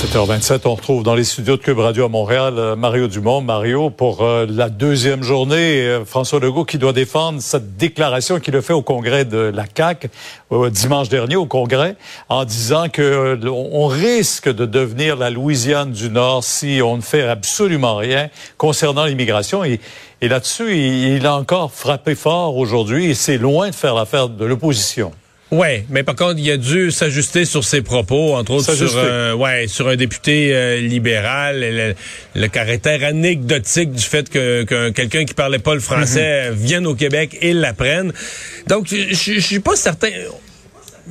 7h27, on retrouve dans les studios de Cube Radio à Montréal euh, Mario Dumont. Mario, pour euh, la deuxième journée, euh, François Legault qui doit défendre cette déclaration qu'il a fait au congrès de la CAQ dimanche dernier au congrès en disant que on risque de devenir la Louisiane du Nord si on ne fait absolument rien concernant l'immigration. Et, là-dessus, il a encore frappé fort aujourd'hui et c'est loin de faire l'affaire de l'opposition. Ouais, mais par contre, il a dû s'ajuster sur ses propos, entre autres sur, euh, ouais, sur un député euh, libéral, le, caractère anecdotique du fait que, quelqu'un qui parlait pas le français mhm. vienne au Québec et l'apprenne. Donc, je suis pas certain.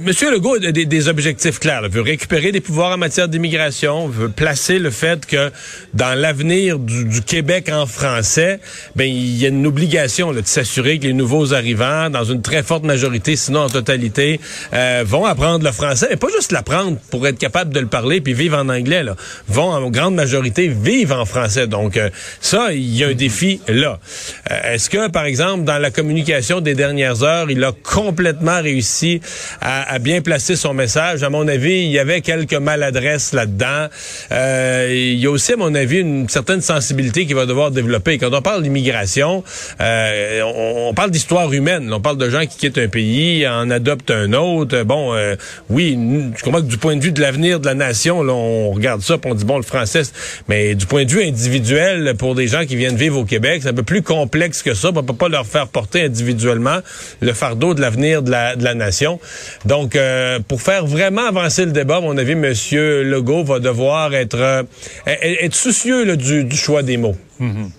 Monsieur Legault a des, objectifs clairs. Il veut récupérer des pouvoirs en matière d'immigration, veut placer le fait que dans l'avenir du, Québec en français, ben il y a une obligation de s'assurer que les nouveaux arrivants, dans une très forte majorité, sinon en totalité, euh, vont apprendre le français, mais pas juste l'apprendre pour être capable de le parler puis vivre en anglais. Là. Vont en grande majorité vivre en français. Donc euh, ça, il y a un défi là. Euh, est-ce que, par exemple, dans la communication des dernières heures, il a complètement réussi à a bien placé son message. À mon avis, il y avait quelques maladresses là-dedans. Euh, il y a aussi, à mon avis, une certaine sensibilité qu'il va devoir développer. Quand on parle d'immigration, euh, on, parle d'histoire humaine. On parle de gens qui quittent un pays, en adoptent un autre. Bon, euh, oui, je comprends que du point de vue de l'avenir de la nation, là, on regarde ça, puis on dit bon, le français, mais du point de vue individuel, pour des gens qui viennent vivre au Québec, c'est un peu plus complexe que ça. On peut pas leur faire porter individuellement le fardeau de l'avenir de la, de la nation. Donc, donc, euh, pour faire vraiment avancer le débat, à mon avis, M. Legault va devoir être, euh, être soucieux du, choix des mots. Mm-hmm.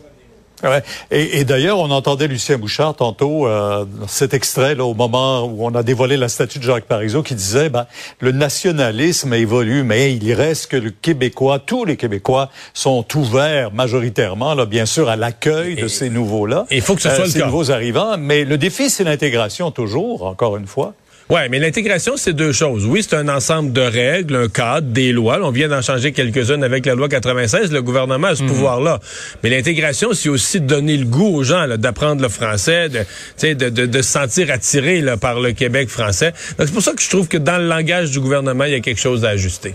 Ouais. Et, d'ailleurs, on entendait Lucien Bouchard tantôt, euh, cet extrait là, au moment où on a dévoilé la statue de Jacques Parizeau, qui disait ben, le nationalisme évolue, mais il reste que le Québécois, tous les Québécois sont ouverts majoritairement, là, bien sûr, à l'accueil de ces nouveaux-là. Il faut que ce soit le ces nouveaux arrivants. Mais le défi, c'est l'intégration toujours, encore une fois. Ouais, mais l'intégration, c'est deux choses. Oui, c'est un ensemble de règles, un cadre, des lois. On vient d'en changer quelques-unes avec la loi 96. Le gouvernement a ce mhm. pouvoir-là. Mais l'intégration, c'est aussi donner le goût aux gens d'apprendre le français, de, de, de, de, se sentir attiré là, par le Québec français. Donc, c'est pour ça que je trouve que dans le langage du gouvernement, il y a quelque chose à ajuster.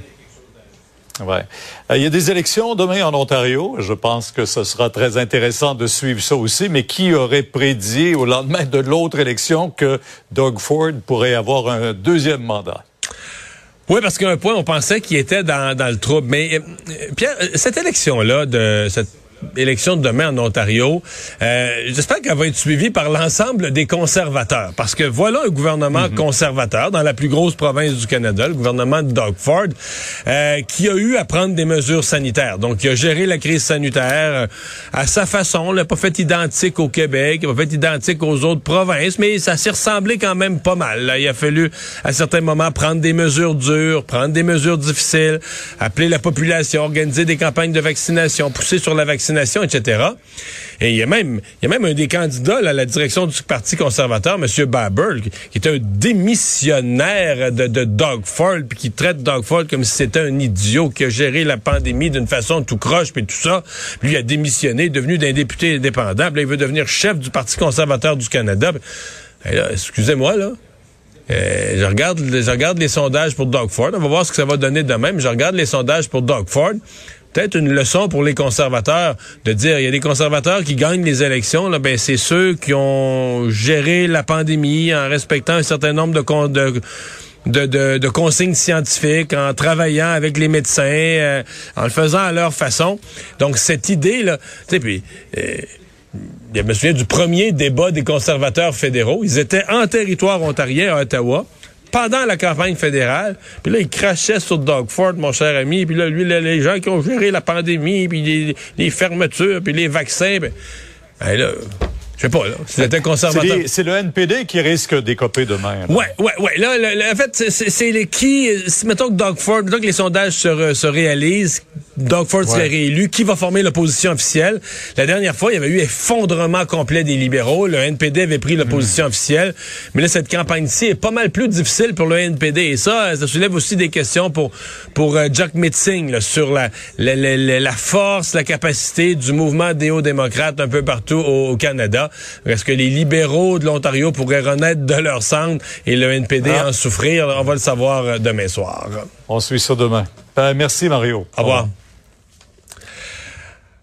Ouais. Euh, il y a des élections demain en Ontario. Je pense que ce sera très intéressant de suivre ça aussi. Mais qui aurait prédit au lendemain de l'autre élection que Doug Ford pourrait avoir un deuxième mandat? Oui, parce qu'à un point, on pensait qu'il était dans, le trouble. Mais euh, Pierre, cette élection-là, de cette élection de demain en Ontario, euh, j'espère qu'elle va être suivie par l'ensemble des conservateurs. Parce que voilà un gouvernement mhm. conservateur dans la plus grosse province du Canada, le gouvernement de Doug Ford, euh, qui a eu à prendre des mesures sanitaires. Donc, il a géré la crise sanitaire euh, à sa façon. Il n'a pas fait identique au Québec, il n'a pas fait identique aux autres provinces, mais ça s'est ressemblé quand même pas mal. Il a fallu, à certains moments, prendre des mesures dures, prendre des mesures difficiles, appeler la population, organiser des campagnes de vaccination, pousser sur la vaccination etc. Et il y a même, il y a même un des candidats à la direction du Parti conservateur, M. Baber, qui est un démissionnaire de, de Doug Ford, puis qui traite Doug Ford comme si c'était un idiot qui a géré la pandémie d'une façon tout croche, puis tout ça. Lui a démissionné, devenu d'un député indépendant. Là, il veut devenir chef du Parti conservateur du Canada. Excusez-moi, là. Euh, je regarde, je regarde les sondages pour Doug Ford. On va voir ce que ça va donner demain. Mais je regarde les sondages pour Doug Ford peut-être une leçon pour les conservateurs de dire il y a des conservateurs qui gagnent les élections là ben c'est ceux qui ont géré la pandémie en respectant un certain nombre de, consignes scientifiques, en travaillant avec les médecins, euh, en le faisant à leur façon. Donc cette idée là, tu sais puis euh, je me souviens du premier débat des conservateurs fédéraux. Ils étaient en territoire ontarien à Ottawa pendant la campagne fédérale. Puis là, il crachait sur Doug Ford, mon cher ami. Puis là, lui, les gens qui ont géré la pandémie, puis les, fermetures, puis les vaccins, ben, ben là... Je sais pas, là. C'était conservateur. C'est le NPD qui risque d'écoper demain. Là. Ouais, ouais, ouais. Là, en fait, c'est les qui, mettons que Doug Ford, mettons que les sondages se, se réalisent, Doug Ford serait réélu, qui va former l'opposition officielle? La dernière fois, il y avait eu effondrement complet des libéraux. Le NPD avait pris l'opposition officielle. Mais là, cette campagne-ci est pas mal plus difficile pour le NPD. Et ça, ça soulève aussi des questions pour, pour euh, Jack Mitzing sur la, la, la, force, la capacité du mouvement des hauts-démocrates un peu partout au, Canada. Est-ce que les libéraux de l'Ontario pourraient renaître de leur centre et le NPD ah. en souffrir? On va le savoir euh, demain soir. On suit ça demain. Ben, merci, Mario. Au revoir.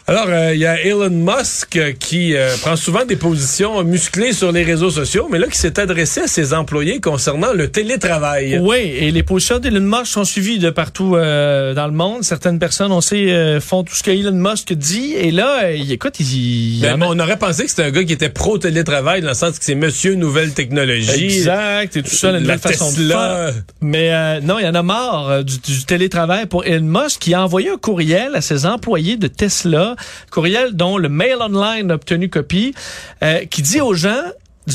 Alors, il euh, y a Elon Musk euh, qui euh, prend souvent des positions musclées sur les réseaux sociaux, mais là, qui s'est adressé à ses employés concernant le télétravail. Oui, et les positions d'Elon Musk sont suivies de partout dans le monde. Certaines personnes, on sait, font tout ce qu'Elon Musk dit, et là, écoute, il... Ben, on aurait pensé que c'était un gars qui était pro-télétravail, dans le sens que c'est monsieur nouvelle technologie. Exact, et tout ça, une façon de faire. Mais non, il y en a marre du, du télétravail pour Elon Musk, qui a envoyé un courriel à ses employés de Tesla courriel dont le Mail Online a obtenu copie, euh, qui dit aux gens,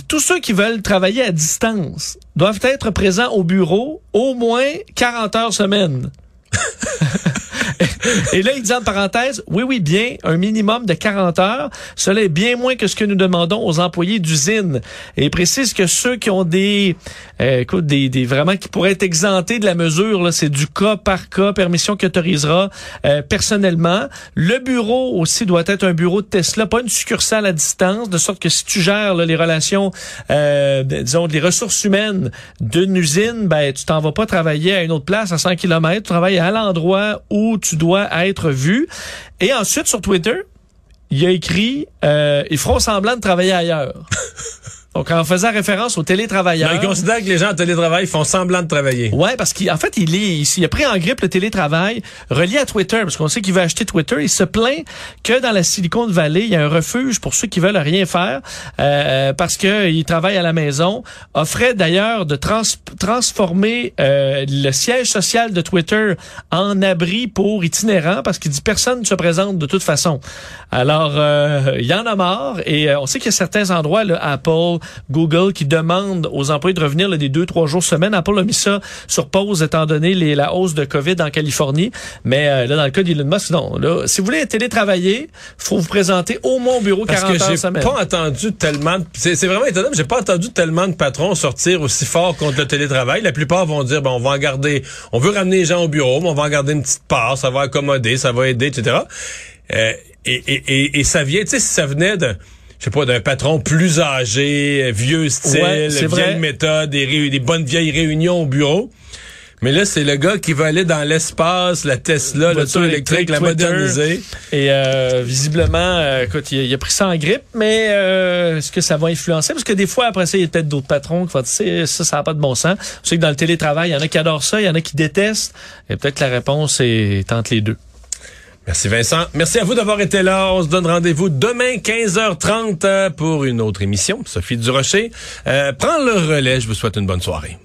tous ceux qui veulent travailler à distance doivent être présents au bureau au moins 40 heures semaine. Et là, il dit en parenthèse, oui, oui, bien, un minimum de 40 heures. Cela est bien moins que ce que nous demandons aux employés d'usine. Et il précise que ceux qui ont des, euh, écoute, des, des, vraiment qui pourraient être exemptés de la mesure, c'est du cas par cas, permission qui autorisera euh, personnellement. Le bureau aussi doit être un bureau de Tesla, pas une succursale à distance, de sorte que si tu gères les relations, euh, disons, les ressources humaines d'une usine, ben tu t'en vas pas travailler à une autre place à 100 km, tu travailles à l'endroit où tu doit être vu. Et ensuite, sur Twitter, il a écrit euh, ils feront semblant de travailler ailleurs. Donc, en faisant référence aux télétravailleurs. il considère que les gens en télétravail font semblant de travailler. Ouais, parce qu'en fait, il, est, il a pris en grippe le télétravail relié à Twitter, parce qu'on sait qu'il veut acheter Twitter. Il se plaint que dans la Silicon Valley, il y a un refuge pour ceux qui veulent rien faire, euh, parce qu'il travaille à la maison. Offrait d'ailleurs de transformer euh, le siège social de Twitter en abri pour itinérants, parce qu'il dit personne ne se présente de toute façon. Alors, euh, il y en a marre, et on sait qu'il y a certains endroits, là, Apple, Google qui demande aux employés de revenir là, des deux, trois jours semaine. Apple a mis ça sur pause étant donné les, la hausse de COVID en Californie. Mais euh, là, dans le cas d'Elon Musk, non. Là, si vous voulez télétravailler, faut vous présenter au moins au bureau 40 Parce que heures semaine. pas entendu tellement... C'est vraiment étonnant, j'ai pas entendu tellement de patrons sortir aussi fort contre le télétravail. La plupart vont dire, bon, on va en garder... On veut ramener les gens au bureau, mais on va en garder une petite part, ça va accommoder, ça va aider, etc. Euh, et, et, et, et ça vient, tu sais, si ça venait de je sais pas, d'un patron plus âgé, vieux style, vieille méthode, des, des bonnes vieilles réunions au bureau. Mais là, c'est le gars qui va aller dans l'espace, la Tesla, le tour électrique, la moderniser. Et euh, visiblement, euh, écoute, il, a pris ça en grippe, mais euh, est-ce que ça va influencer? Parce que des fois, après ça, il y a peut-être d'autres patrons qui vont dire, ça, ça n'a pas de bon sens. Je sais que dans le télétravail, il y en a qui adorent ça, il y en a qui détestent. Et peut-être que la réponse est entre les deux. Merci Vincent. Merci à vous d'avoir été là. On se donne rendez-vous demain 15h30 euh, pour une autre émission. Sophie Durocher euh, prend le relais. Je vous souhaite une bonne soirée.